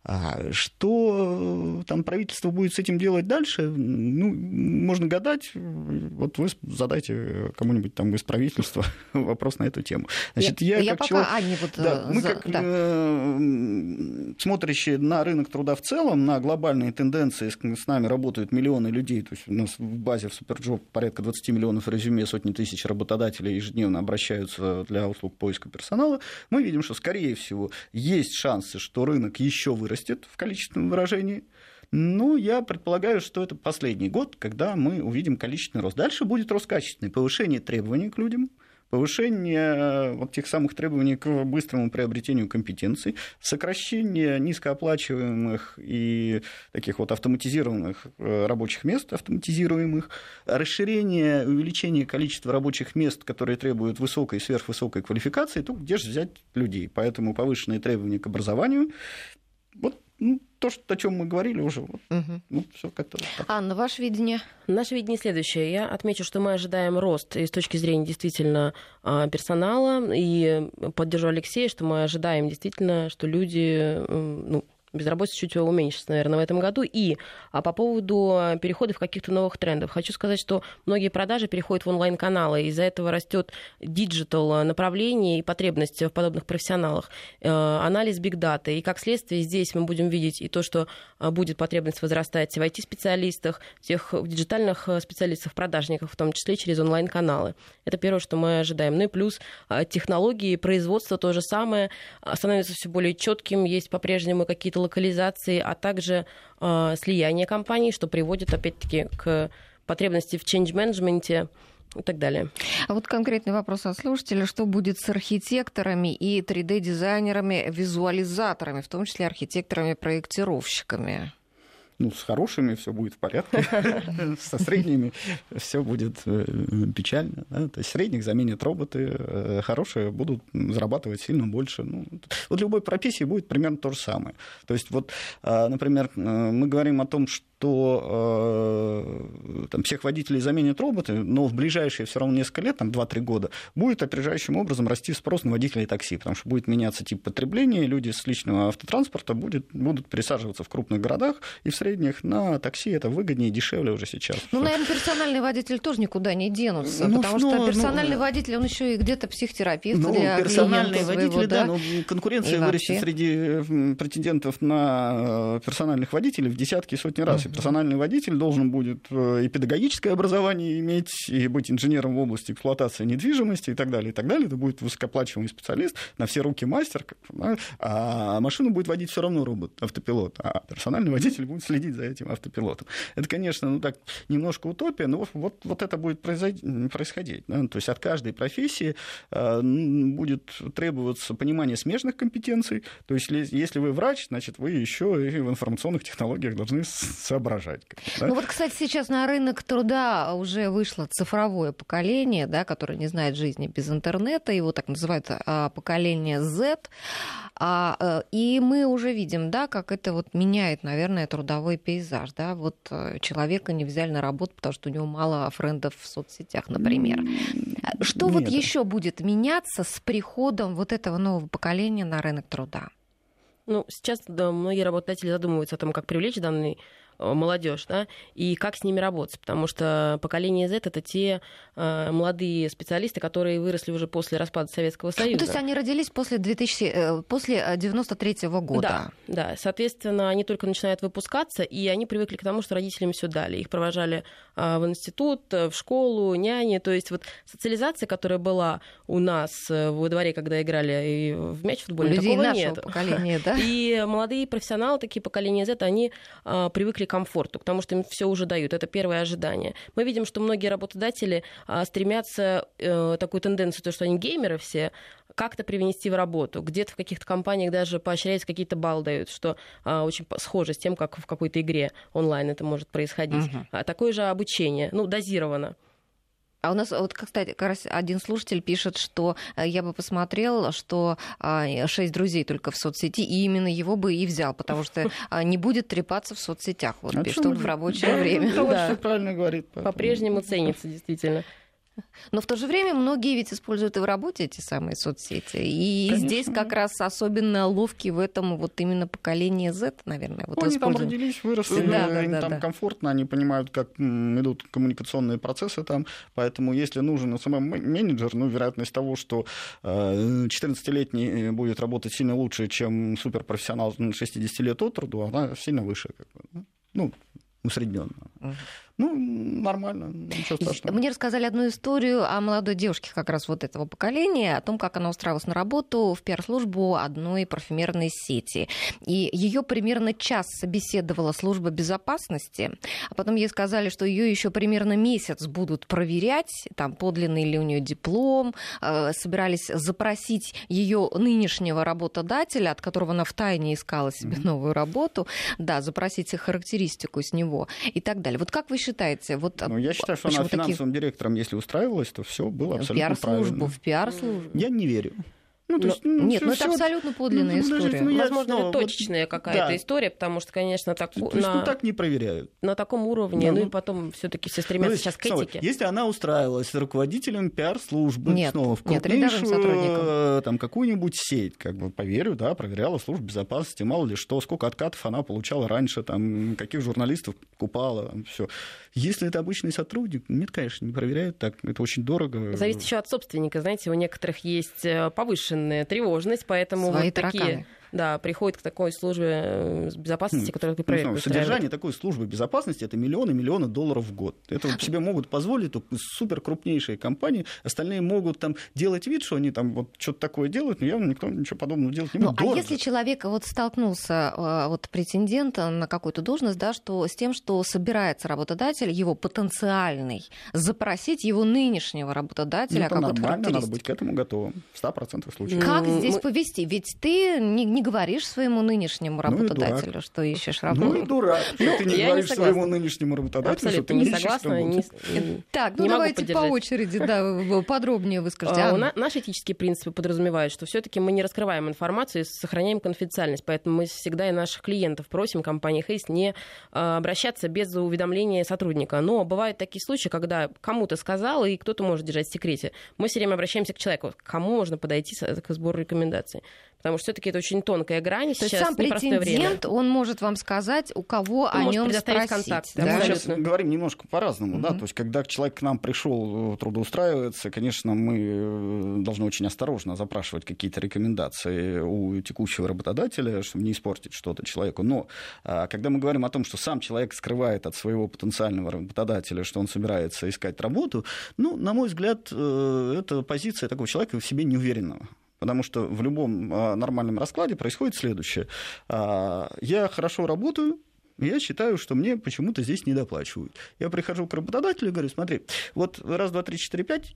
Speaker 2: А что там правительство будет с этим делать дальше, ну, можно гадать. Вот вы задайте кому-нибудь там из правительства вопрос на эту тему.
Speaker 1: Значит, я, я, я как пока человек... Аня вот...
Speaker 2: Да, мы за... как да. э, смотрящие на рынок труда в целом, на глобальные тенденции, с нами работают миллионы людей, то есть у нас в базе в Superjob порядка 20 миллионов резюме, сотни тысяч работодателей ежедневно обращаются для услуг поиска персонала, мы видим, что, скорее всего, есть шансы, что рынок еще вырастет вырастет в количественном выражении. Ну, я предполагаю, что это последний год, когда мы увидим количественный рост. Дальше будет рост качественный, повышение требований к людям, повышение э, вот тех самых требований к быстрому приобретению компетенций, сокращение низкооплачиваемых и таких вот автоматизированных э, рабочих мест, автоматизируемых, расширение, увеличение количества рабочих мест, которые требуют высокой и сверхвысокой квалификации, то где же взять людей? Поэтому повышенные требования к образованию вот ну, то, что, о чем мы говорили уже. Вот, угу. ну, все как-то вот
Speaker 1: так. Анна, ваше видение?
Speaker 3: Наше видение следующее. Я отмечу, что мы ожидаем рост и с точки зрения действительно а, персонала. И поддержу Алексея, что мы ожидаем действительно, что люди ну, безработица чуть уменьшится, наверное, в этом году. И а по поводу перехода в каких-то новых трендов. Хочу сказать, что многие продажи переходят в онлайн-каналы. Из-за этого растет digital направление и потребность в подобных профессионалах. Э, анализ big data. И как следствие здесь мы будем видеть и то, что э, будет потребность возрастать в IT-специалистах, тех в диджитальных э, специалистах, продажниках, в том числе через онлайн-каналы. Это первое, что мы ожидаем. Ну и плюс технологии, производство то же самое становится все более четким. Есть по-прежнему какие-то локализации, а также э, слияние компаний, что приводит, опять-таки, к потребности в change-менеджменте и так далее.
Speaker 1: А вот конкретный вопрос от слушателя. Что будет с архитекторами и 3D-дизайнерами, визуализаторами, в том числе архитекторами-проектировщиками?
Speaker 2: Ну, с хорошими все будет в порядке, со средними все будет э, печально. То есть средних заменят роботы, э, хорошие будут зарабатывать сильно больше. Ну, вот любой профессии будет примерно то же самое. То есть вот, а, например, э, мы говорим о том, что что э, там, всех водителей заменят роботы, но в ближайшие все равно несколько лет, там 2-3 года, будет опережающим образом расти спрос на водителей такси, потому что будет меняться тип потребления, люди с личного автотранспорта будет, будут пересаживаться в крупных городах, и в средних на такси это выгоднее и дешевле уже сейчас.
Speaker 1: Ну, наверное, персональный водитель тоже никуда не денутся, ну, потому ну, что персональный ну, водитель, он еще и где-то психотерапевт ну, для персональные водители, своего, да,
Speaker 2: да, ну, конкуренция вырастет среди претендентов на э, персональных водителей в десятки и сотни раз персональный водитель должен будет э, и педагогическое образование иметь, и быть инженером в области эксплуатации недвижимости и так далее, и так далее. Это будет высокооплачиваемый специалист, на все руки мастер, да? а машину будет водить все равно робот, автопилот, а персональный водитель будет следить следить за этим автопилотом. Это, конечно, ну так, немножко утопия, но вот, вот это будет происходить. Да? То есть от каждой профессии э, будет требоваться понимание смежных компетенций. То есть если вы врач, значит, вы еще и в информационных технологиях должны соображать.
Speaker 1: Да? Ну вот, кстати, сейчас на рынок труда уже вышло цифровое поколение, да, которое не знает жизни без интернета, его так называют а, поколение Z. А, э, и мы уже видим, да, как это вот меняет, наверное, трудовой пейзаж. Да? Вот э, человека не взяли на работу, потому что у него мало френдов в соцсетях, например. Что Нет. вот еще будет меняться с приходом вот этого нового поколения на рынок труда?
Speaker 3: Ну, сейчас да, многие работодатели задумываются о том, как привлечь данный молодежь, да, и как с ними работать, потому что поколение Z это те э, молодые специалисты, которые выросли уже после распада Советского Союза. Ну,
Speaker 1: то есть они родились после 2000, э, после 93 э, -го года.
Speaker 3: Да, да, соответственно, они только начинают выпускаться, и они привыкли к тому, что родителям все дали. Их провожали э, в институт, в школу, няни, то есть вот социализация, которая была у нас во дворе, когда играли и в мяч футбольный, такого
Speaker 1: нашего
Speaker 3: нет.
Speaker 1: поколения, да?
Speaker 3: И молодые профессионалы, такие поколения Z, они э, привыкли комфорту, к тому, что им все уже дают. Это первое ожидание. Мы видим, что многие работодатели а, стремятся э, такую тенденцию, то, что они геймеры все, как-то привнести в работу. Где-то в каких-то компаниях даже поощряется какие-то баллы дают, что а, очень схоже с тем, как в какой-то игре онлайн это может происходить. Угу. А, такое же обучение, ну, дозировано.
Speaker 1: А у нас, вот, кстати, как раз один слушатель пишет, что э, я бы посмотрел, что а, шесть друзей только в соцсети, и именно его бы и взял, потому что а, не будет трепаться в соцсетях, вот, а пишет он в рабочее время.
Speaker 2: Да, правильно говорит.
Speaker 3: По-прежнему ценится, действительно.
Speaker 1: Но в то же время многие ведь используют и в работе эти самые соцсети. И Конечно. здесь как раз особенно ловкие в этом вот именно поколение Z, наверное. Вот
Speaker 2: ну, они там родились, выросли, да, да, им да, там да. комфортно, они понимают, как идут коммуникационные процессы там. Поэтому если нужен СММ-менеджер, ну, вероятность того, что 14-летний э, будет работать сильно лучше, чем суперпрофессионал 60 лет от труду, она сильно выше. Ну, усредненно. Угу. Ну, нормально, ничего страшного.
Speaker 1: Мне рассказали одну историю о молодой девушке как раз вот этого поколения, о том, как она устраивалась на работу в пиар-службу одной парфюмерной сети. И ее примерно час собеседовала служба безопасности, а потом ей сказали, что ее еще примерно месяц будут проверять, там подлинный ли у нее диплом, э, собирались запросить ее нынешнего работодателя, от которого она втайне искала себе mm-hmm. новую работу, да, запросить характеристику с него и так далее. Вот как вы считаете, считаете? Вот,
Speaker 2: ну, я считаю, что она финансовым такие... директором, если устраивалась, то все было абсолютно в
Speaker 1: правильно. В пиар-службу?
Speaker 2: Я не верю.
Speaker 1: Ну, то есть, ну, нет, ну это абсолютно подлинная ну, история. Ну,
Speaker 3: Возможно, это точечная вот, какая-то да. история, потому что, конечно, так,
Speaker 2: то, на, ну, так не проверяют.
Speaker 3: На таком уровне, да, ну, ну и потом все-таки все стремятся ну, сейчас к этике.
Speaker 2: Если она устраивалась руководителем пиар-службы
Speaker 1: нет,
Speaker 2: снова в
Speaker 1: сотрудником.
Speaker 2: Э, там какую-нибудь сеть, как бы поверю, да, проверяла службу безопасности, мало ли что, сколько откатов она получала раньше, там каких журналистов купала, все. Если это обычный сотрудник, нет, конечно, не проверяют так, это очень дорого.
Speaker 3: Зависит еще от собственника, знаете, у некоторых есть э, повышенная тревожность, поэтому
Speaker 1: Свои
Speaker 3: вот
Speaker 1: тараканы.
Speaker 3: Да, приходит к такой службе э, безопасности, хм. которая проект
Speaker 2: ну, Содержание такой службы безопасности это миллионы миллионы долларов в год. Это себе могут позволить только супер крупнейшие компании. Остальные могут там делать вид, что они там вот что-то такое делают, но явно никто ничего подобного делать не будет.
Speaker 1: Ну, а если человек вот столкнулся, э, вот претендент на какую-то должность, да, что с тем, что собирается работодатель, его потенциальный, запросить его нынешнего работодателя, ну,
Speaker 2: это нормально, надо быть к этому готовым в 100% случаев.
Speaker 1: Как здесь повести? Ведь ты не, не говоришь своему нынешнему ну работодателю, ну что ищешь работу.
Speaker 2: Ну и дурак. Ну, ты не говоришь своему нынешнему работодателю, что ты не согласна. Не,
Speaker 1: так, ну давайте по очереди, да, подробнее выскажите. А,
Speaker 3: наши этические принципы подразумевают, что все-таки мы не раскрываем информацию и сохраняем конфиденциальность, поэтому мы всегда и наших клиентов просим компании Хейс не а, обращаться без уведомления сотрудника. Но бывают такие случаи, когда кому-то сказал, и кто-то может держать в секрете. Мы все время обращаемся к человеку, к кому можно подойти к сбору рекомендаций потому что все-таки это очень тонкая грань.
Speaker 1: То есть сам претендент,
Speaker 3: время.
Speaker 1: он может вам сказать, у кого
Speaker 3: он
Speaker 1: о нем
Speaker 3: спросить. Контакт,
Speaker 2: да? Мы сейчас говорим немножко по-разному, угу. да, то есть когда человек к нам пришел трудоустраивается, конечно, мы э, должны очень осторожно запрашивать какие-то рекомендации у текущего работодателя, чтобы не испортить что-то человеку. Но а, когда мы говорим о том, что сам человек скрывает от своего потенциального работодателя, что он собирается искать работу, ну, на мой взгляд, э, это позиция такого человека в себе неуверенного. Потому что в любом а, нормальном раскладе происходит следующее. А, я хорошо работаю, я считаю, что мне почему-то здесь не доплачивают. Я прихожу к работодателю и говорю, смотри, вот раз, два, три, четыре, пять,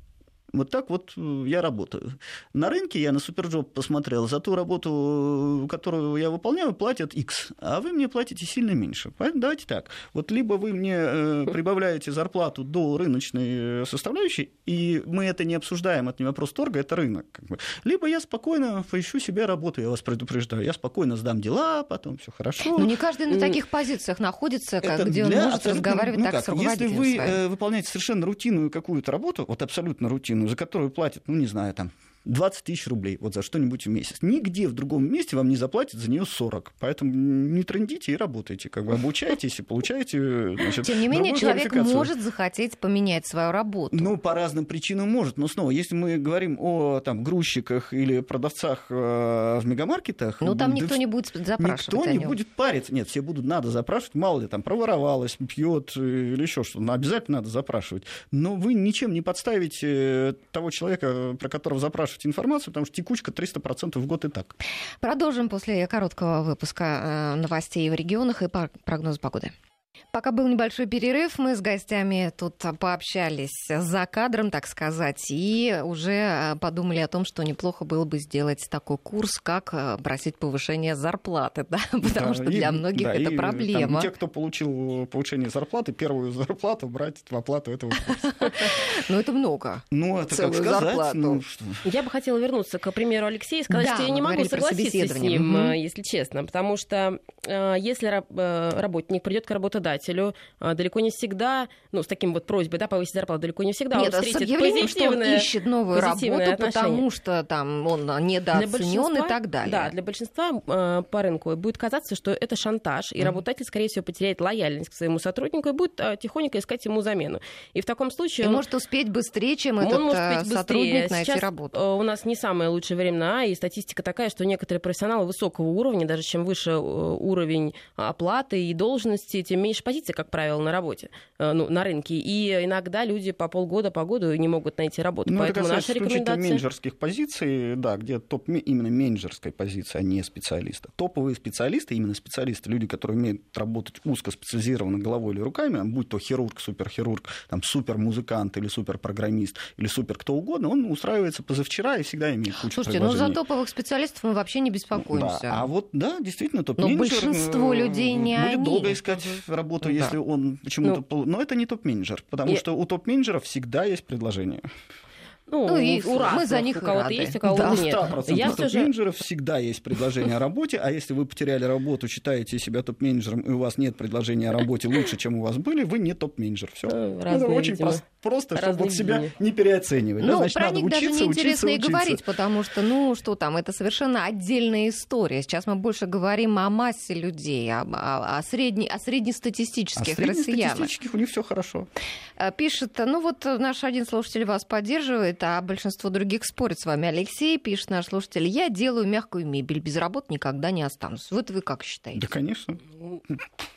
Speaker 2: вот так вот э, я работаю. На рынке я на Суперджоб посмотрел, за ту работу, которую я выполняю, платят X, а вы мне платите сильно меньше. Давайте так. Вот либо вы мне э, прибавляете зарплату до рыночной э, составляющей, и мы это не обсуждаем, это не вопрос торга, это рынок. Как бы. Либо я спокойно поищу себе работу, я вас предупреждаю. Я спокойно сдам дела, потом все хорошо.
Speaker 1: Но не каждый на таких позициях находится, как, где он может разговаривать ну, так как, с руководителем
Speaker 2: Если вы своим. выполняете совершенно рутинную какую-то работу, вот абсолютно рутинную, за которую платят, ну, не знаю, там, 20 тысяч рублей вот за что-нибудь в месяц. Нигде в другом месте вам не заплатят за нее 40. Поэтому не трендите и работайте. Как бы обучайтесь и получаете значит,
Speaker 1: Тем не менее, человек может захотеть поменять свою работу.
Speaker 2: Ну, по разным причинам может. Но снова, если мы говорим о там, грузчиках или продавцах э, в мегамаркетах...
Speaker 1: Ну, там да, никто не будет запрашивать
Speaker 2: Никто не будет париться. Нет, все будут, надо запрашивать. Мало ли, там, проворовалась, пьет э, или еще что-то. Обязательно надо запрашивать. Но вы ничем не подставите э, того человека, про которого запрашивают запрашивать информацию, потому что текучка 300% в год и так.
Speaker 1: Продолжим после короткого выпуска э, новостей в регионах и прогноз погоды. Пока был небольшой перерыв, мы с гостями тут пообщались за кадром, так сказать, и уже э, подумали о том, что неплохо было бы сделать такой курс, как э, просить повышение зарплаты, да? потому да, что для многих да, это и, проблема.
Speaker 2: Там, те, кто получил повышение зарплаты, первую зарплату брать в оплату этого курса.
Speaker 1: Ну, это много.
Speaker 2: Ну, это как сказать. Ну,
Speaker 3: я бы хотела вернуться к примеру Алексея и сказать, что я не могу согласиться с ним, если честно, потому что э, если работник придет к работодателю, работодателю а, далеко не всегда, ну, с таким вот просьбой, да, повысить зарплату, далеко не всегда
Speaker 1: Нет, он встретит с объявлением, что он ищет новую работу, отношения. потому что там он недооценен и так далее.
Speaker 3: Да, для большинства э, по рынку будет казаться, что это шантаж, и mm-hmm. работодатель, скорее всего, потеряет лояльность к своему сотруднику и будет э, тихонько искать ему замену. И в таком случае...
Speaker 1: И он может успеть быстрее, чем этот может успеть сотрудник найти
Speaker 3: Сейчас
Speaker 1: работу.
Speaker 3: у нас не самое лучшее время, и статистика такая, что некоторые профессионалы высокого уровня, даже чем выше уровень оплаты и должности, тем меньше позиций, как правило, на работе, э, ну, на рынке. И иногда люди по полгода, по году не могут найти работу.
Speaker 2: Ну,
Speaker 3: Поэтому
Speaker 2: это
Speaker 3: наша рекомендация...
Speaker 2: менеджерских позиций, да, где топ именно менеджерской позиции, а не специалиста. Топовые специалисты, именно специалисты, люди, которые умеют работать узкоспециализированно головой или руками, будь то хирург, суперхирург, там, супермузыкант или суперпрограммист, или супер кто угодно, он устраивается позавчера и всегда имеет кучу
Speaker 1: Слушайте, ну за топовых специалистов мы вообще не беспокоимся.
Speaker 2: Да, а вот, да, действительно, топ-менеджер...
Speaker 1: Но большинство людей не
Speaker 2: будет
Speaker 1: они.
Speaker 2: долго искать работу, да. если он почему-то... Ну, Но это не топ-менеджер, потому я... что у топ-менеджеров всегда есть предложение.
Speaker 3: Ну, ну и ура, мы за них у кого-то рады. есть, у кого-то да, нет.
Speaker 2: 100% я топ-менеджеров же... всегда есть предложение о работе, а если вы потеряли работу, считаете себя топ-менеджером, и у вас нет предложения о работе лучше, чем у вас были, вы не топ-менеджер. Все. Ну, это очень просто, просто чтобы вот себя не переоценивать.
Speaker 1: Ну, да, значит, про надо них учиться, даже неинтересно и говорить, потому что, ну, что там, это совершенно отдельная история. Сейчас мы больше говорим о массе людей, о, о, о, средне, о среднестатистических россиянах.
Speaker 2: у них все хорошо.
Speaker 1: Э, пишет, ну вот наш один слушатель вас поддерживает, а большинство других спорит с вами. Алексей пишет, наш слушатель, я делаю мягкую мебель, без работы никогда не останусь. Вот вы как считаете?
Speaker 2: Да, конечно.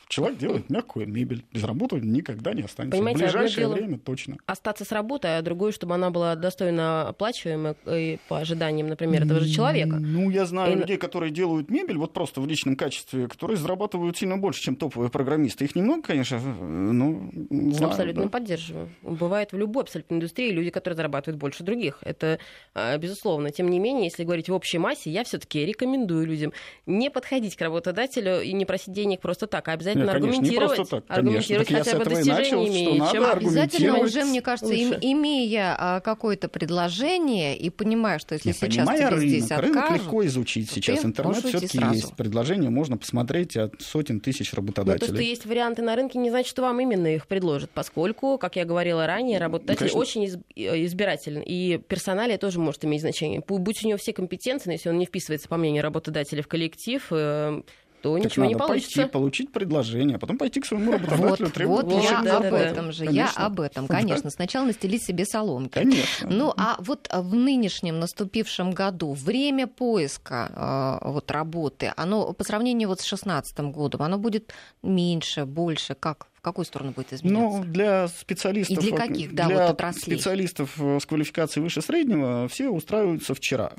Speaker 2: Человек делает мягкую мебель, без работы никогда не останется.
Speaker 3: Понимаете,
Speaker 2: в ближайшее время точно.
Speaker 3: Остаться с работы, а другое, чтобы она была достойно оплачиваемой и по ожиданиям, например, этого же человека.
Speaker 2: Ну, я знаю и... людей, которые делают мебель, вот просто в личном качестве, которые зарабатывают сильно больше, чем топовые программисты. Их немного, конечно, но знаю,
Speaker 3: Абсолютно
Speaker 2: да.
Speaker 3: поддерживаю. Бывает в любой абсолютно индустрии люди, которые зарабатывают больше других. Это а, безусловно. Тем не менее, если говорить в общей массе, я все-таки рекомендую людям не подходить к работодателю и не просить денег просто так, а обязательно Нет, аргументировать,
Speaker 2: конечно, не так,
Speaker 3: аргументировать
Speaker 2: конечно.
Speaker 3: хотя бы достижениями.
Speaker 2: Начал, чем...
Speaker 1: Обязательно уже, мне кажется, им, имея а, какое-то предложение и понимая, что если
Speaker 2: Не,
Speaker 1: сейчас тебе
Speaker 2: рынок,
Speaker 1: здесь откажут...
Speaker 2: Рынок легко изучить сейчас. Интернет все таки есть. Предложение можно посмотреть от сотен тысяч работодателей.
Speaker 3: Но то, что есть варианты на рынке, не значит, что вам именно их предложат, поскольку, как я говорила ранее, работодатель ну, очень избирателен. И персоналия тоже может иметь значение. Будь у него все компетенции, но если он не вписывается, по мнению работодателя, в коллектив, э, то так ничего не получится.
Speaker 2: Пойти, получить предложение, а потом пойти к своему работодателю
Speaker 1: вот, требовать Вот я да, об да, этом да. же, конечно. я об этом, конечно. Сначала настелить себе соломки.
Speaker 2: Конечно.
Speaker 1: Ну, а вот в нынешнем наступившем году время поиска э, вот, работы, оно по сравнению вот с 2016 годом, оно будет меньше, больше, как? В какую сторону будет изменяться?
Speaker 2: Ну, для специалистов,
Speaker 1: И для каких, да,
Speaker 2: для
Speaker 1: вот отраслей?
Speaker 2: специалистов с квалификацией выше среднего все устраиваются вчера.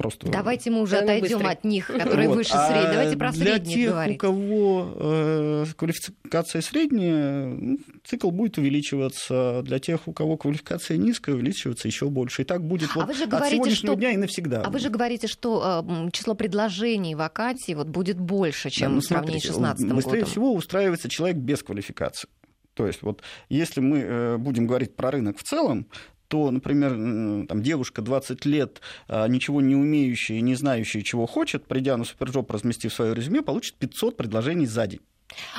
Speaker 2: Просто...
Speaker 1: Давайте мы уже отойдем от них, которые вот. выше среднего. А Давайте про
Speaker 2: для
Speaker 1: средних
Speaker 2: тех,
Speaker 1: говорить.
Speaker 2: у кого э, квалификация средняя, ну, цикл будет увеличиваться. Для тех, у кого квалификация низкая, увеличиваться еще больше. И так будет а вот вы же говорите, от сегодняшнего что... дня и навсегда.
Speaker 1: А вы же говорите, что э, число предложений вакансий вот будет больше, чем да, ну, в сравнении с 2016 годом.
Speaker 2: Быстрее всего устраивается человек без квалификации. То есть вот если мы э, будем говорить про рынок в целом, то, например, там, девушка 20 лет, а, ничего не умеющая, не знающая, чего хочет, придя на Супержоп, разместив свое резюме, получит 500 предложений за день.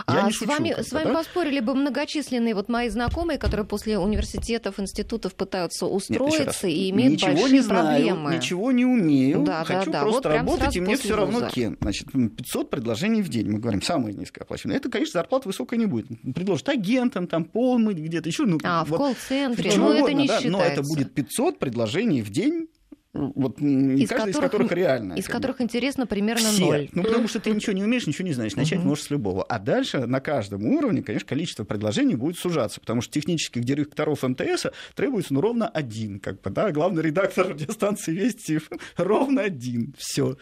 Speaker 1: Я а с, шучу, вами, с вами да? поспорили бы многочисленные вот мои знакомые, которые после университетов, институтов пытаются устроиться Нет, и имеют
Speaker 2: ничего
Speaker 1: большие
Speaker 2: не знаю,
Speaker 1: проблемы.
Speaker 2: Ничего не умею,
Speaker 1: да,
Speaker 2: хочу
Speaker 1: да,
Speaker 2: просто
Speaker 1: да.
Speaker 2: работать,
Speaker 1: вот
Speaker 2: и мне все равно кем. Значит, 500 предложений в день, мы говорим, самое низкооплачиваемое. Это, конечно, зарплата высокая не будет. Предложат агентам, там, пол мыть где-то еще. Ну,
Speaker 1: а,
Speaker 2: вот,
Speaker 1: в колл-центре, ну, это не
Speaker 2: да,
Speaker 1: считается.
Speaker 2: Но это будет 500 предложений в день вот из каждый которых, из которых реально.
Speaker 1: Из которых интересно примерно
Speaker 2: Все.
Speaker 1: ноль.
Speaker 2: Ну, потому что ты ничего не умеешь, ничего не знаешь. Начать можешь с любого. А дальше на каждом уровне, конечно, количество предложений будет сужаться, потому что технических директоров МТС требуется ну, ровно один. Как бы, да? Главный редактор радиостанции Вести ровно один. Все.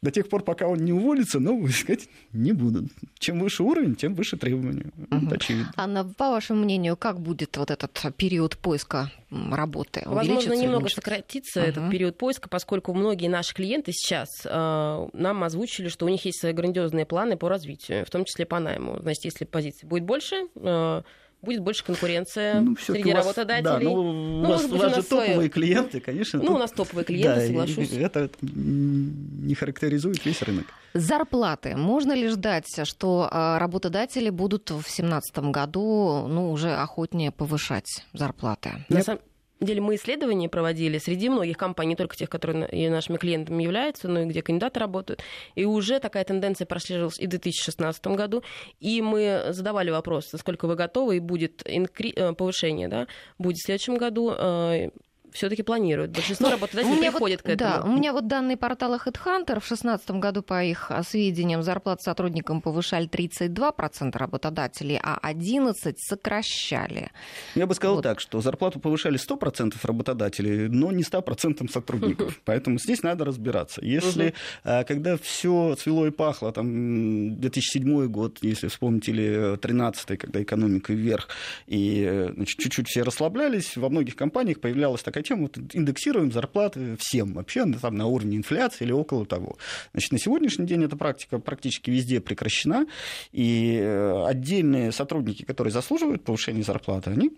Speaker 2: До тех пор, пока он не уволится, нового искать не будут. Чем выше уровень, тем выше требования. Угу. Это очевидно.
Speaker 1: Анна, по вашему мнению, как будет вот этот период поиска работы?
Speaker 3: Возможно, немного сократится угу. этот период поиска, поскольку многие наши клиенты сейчас э, нам озвучили, что у них есть свои грандиозные планы по развитию, в том числе по найму. Значит, если позиций будет больше, э, будет больше конкуренция ну, среди вас, работодателей. Да, ну,
Speaker 2: ну, у вас, у вас же топовые свое... клиенты, конечно.
Speaker 3: Ну, тут... у нас топовые клиенты, да, соглашусь.
Speaker 2: Это не характеризует весь рынок.
Speaker 1: Зарплаты. Можно ли ждать, что а, работодатели будут в 2017 году ну, уже охотнее повышать зарплаты?
Speaker 3: На, сам деле мы исследования проводили среди многих компаний, не только тех, которые и нашими клиентами являются, но и где кандидаты работают. И уже такая тенденция прослеживалась и в 2016 году. И мы задавали вопрос, насколько вы готовы, и будет инкри... Э, повышение, да, будет в следующем году э, все-таки планируют. Большинство ну, работодателей приходят
Speaker 1: вот,
Speaker 3: к этому.
Speaker 1: Да, у меня вот данные портала HeadHunter в 2016 году, по их сведениям, зарплаты сотрудникам повышали 32% работодателей, а 11% сокращали.
Speaker 2: Я бы сказал вот. так, что зарплату повышали 100% работодателей, но не 100% сотрудников. Поэтому здесь надо разбираться. Если, а, когда все цвело и пахло, там, 2007 год, если вспомнить, или 2013, когда экономика вверх, и чуть-чуть все расслаблялись, во многих компаниях появлялась такая тема, вот индексируем зарплаты всем вообще там, на уровне инфляции или около того. Значит, на сегодняшний день эта практика практически везде прекращена, и э, отдельные сотрудники, которые заслуживают повышения зарплаты, они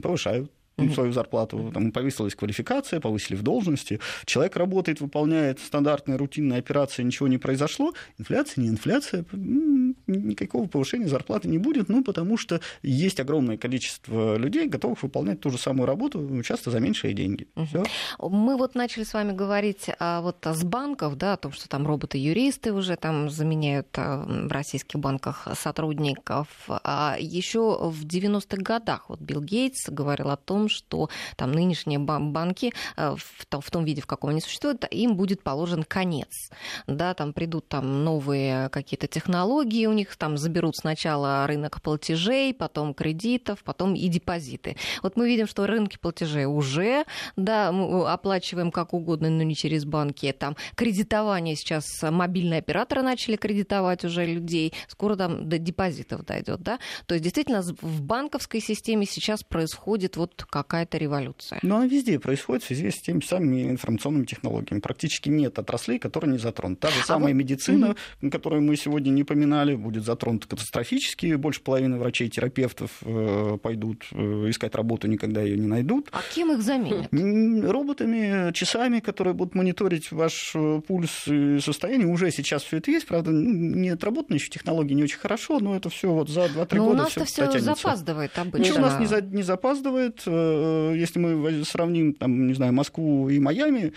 Speaker 2: повышают mm-hmm. свою зарплату, там повысилась квалификация, повысили в должности, человек работает, выполняет стандартные рутинные операции, ничего не произошло, инфляция, не инфляция, никакого повышения зарплаты не будет, ну, потому что есть огромное количество людей, готовых выполнять ту же самую работу, часто за меньшие деньги.
Speaker 1: Всё. Мы вот начали с вами говорить а, вот с банков, да, о том, что там роботы-юристы уже там заменяют а, в российских банках сотрудников. А еще в 90-х годах вот Билл Гейтс говорил о том, что там нынешние банки э, в том виде, в каком они существуют, им будет положен конец. Да, там придут там новые какие-то технологии, у них там заберут сначала рынок платежей, потом кредитов, потом и депозиты. Вот мы видим, что рынки платежей уже, да, мы оплачиваем как угодно, но не через банки. Там кредитование сейчас мобильные операторы начали кредитовать уже людей, скоро там до депозитов дойдет, да. То есть действительно в банковской системе сейчас происходит вот как какая-то революция.
Speaker 2: Ну, она везде происходит в связи с теми самыми информационными технологиями. Практически нет отраслей, которые не затронуты. Та же а самая вот... медицина, mm-hmm. которую мы сегодня не поминали, будет затронута катастрофически. Больше половины врачей и терапевтов э, пойдут э, искать работу, никогда ее не найдут.
Speaker 1: А кем их заменят?
Speaker 2: Роботами, часами, которые будут мониторить ваш э, пульс и состояние. Уже сейчас все это есть, правда, не отработаны еще технологии не очень хорошо, но это все вот за 2-3 года. Но
Speaker 1: у нас-то все запаздывает обычно.
Speaker 2: Ничего у нас не, за, не запаздывает если мы сравним, там, не знаю, Москву и Майами,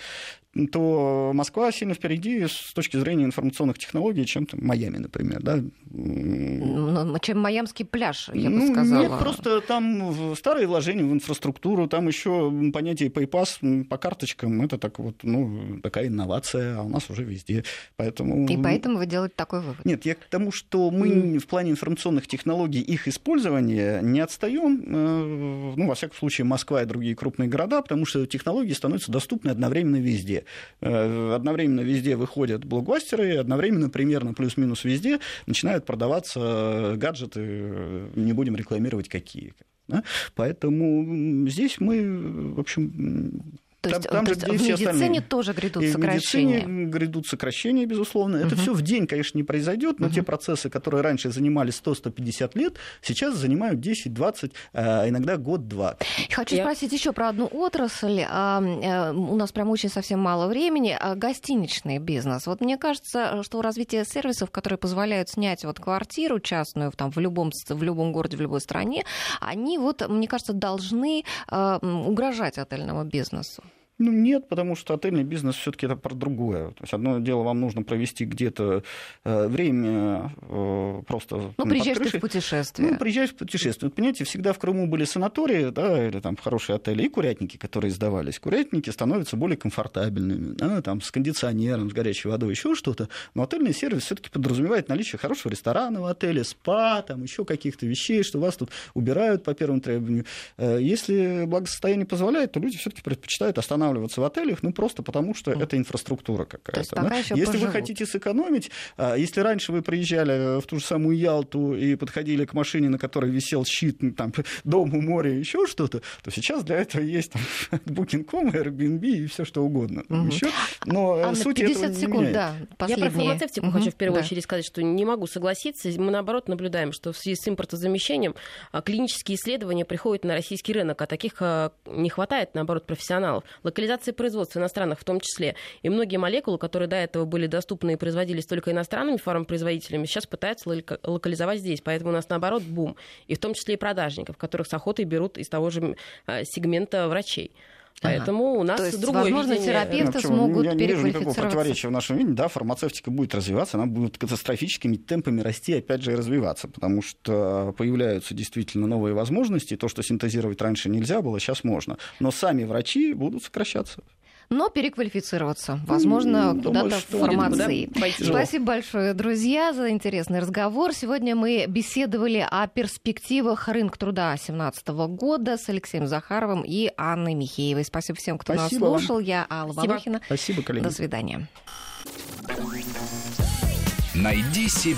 Speaker 2: то Москва сильно впереди с точки зрения информационных технологий, чем там, Майами, например. Да?
Speaker 1: Ну, чем Майамский пляж, я бы ну, сказала.
Speaker 2: Нет, просто там старые вложения в инфраструктуру, там еще понятие PayPass по карточкам, это так вот, ну, такая инновация, а у нас уже везде. Поэтому...
Speaker 1: И поэтому вы делаете такой вывод?
Speaker 2: Нет, я к тому, что мы mm. в плане информационных технологий, их использования не отстаем, э, ну, во всяком случае, Москва и другие крупные города, потому что технологии становятся доступны одновременно везде. Э, одновременно везде выходят блокбастеры, одновременно примерно плюс-минус везде начинают продаваться гаджеты, не будем рекламировать какие. Да? Поэтому здесь мы, в общем,
Speaker 1: то там, есть, там то же, есть в медицине остальные. тоже грядут и сокращения?
Speaker 2: В медицине грядут сокращения, безусловно. Это угу. все в день, конечно, не произойдет, но угу. те процессы, которые раньше занимали 100-150 лет, сейчас занимают 10-20, а иногда год-два.
Speaker 1: Хочу Я... спросить еще про одну отрасль. А, а, у нас прям очень совсем мало времени. Гостиничный бизнес. Вот мне кажется, что развитие сервисов, которые позволяют снять вот квартиру частную там, в, любом, в любом городе, в любой стране, они вот, мне кажется, должны угрожать отельному бизнесу.
Speaker 2: Ну, нет, потому что отельный бизнес все-таки это про другое. То есть одно дело, вам нужно провести где-то э, время э, просто.
Speaker 1: Ну, приезжаешь ты в путешествие.
Speaker 2: Ну, приезжаешь в путешествие. Вот, понимаете, всегда в Крыму были санатории, да, или там хорошие отели, и курятники, которые сдавались. Курятники становятся более комфортабельными, да, там, с кондиционером, с горячей водой, еще что-то. Но отельный сервис все-таки подразумевает наличие хорошего ресторана в отеле, спа, там, еще каких-то вещей, что вас тут убирают по первому требованию. Э, если благосостояние позволяет, то люди все-таки предпочитают останавливаться останавливаться в отелях, ну просто потому что это инфраструктура какая-то. Да? Если поживут. вы хотите сэкономить, а, если раньше вы приезжали в ту же самую Ялту и подходили к машине, на которой висел щит, ну, там, дом у моря, еще что-то, то сейчас для этого есть там, Booking.com, Airbnb и все что угодно. Угу. Еще. Но
Speaker 1: Анна,
Speaker 2: суть
Speaker 1: 50 этого секунд,
Speaker 2: не
Speaker 1: да,
Speaker 3: Я про фармацевтику угу. хочу в первую да. очередь сказать, что не могу согласиться. Мы, наоборот, наблюдаем, что в связи с импортозамещением а, клинические исследования приходят на российский рынок, а таких а, не хватает, наоборот, профессионалов локализации производства иностранных в том числе. И многие молекулы, которые до этого были доступны и производились только иностранными фармпроизводителями, сейчас пытаются локализовать здесь. Поэтому у нас, наоборот, бум. И в том числе и продажников, которых с охотой берут из того же а, сегмента врачей. Поэтому ага. у нас
Speaker 1: То есть,
Speaker 3: другое
Speaker 1: возможно,
Speaker 3: видение.
Speaker 1: терапевты
Speaker 2: ну,
Speaker 1: смогут
Speaker 2: Я
Speaker 1: не вижу
Speaker 2: никакого противоречия в нашем видении. Да, фармацевтика будет развиваться, она будет катастрофическими темпами расти, опять же, и развиваться, потому что появляются действительно новые возможности. То, что синтезировать раньше нельзя было, сейчас можно. Но сами врачи будут сокращаться
Speaker 1: но переквалифицироваться, возможно, куда-то в фармации. Куда Спасибо большое, друзья, за интересный разговор. Сегодня мы беседовали о перспективах рынка труда 2017 года с Алексеем Захаровым и Анной Михеевой. Спасибо всем, кто Спасибо нас слушал. Вам. Я Алла Волохина.
Speaker 2: Спасибо, коллеги.
Speaker 1: До свидания.
Speaker 4: Найди себя.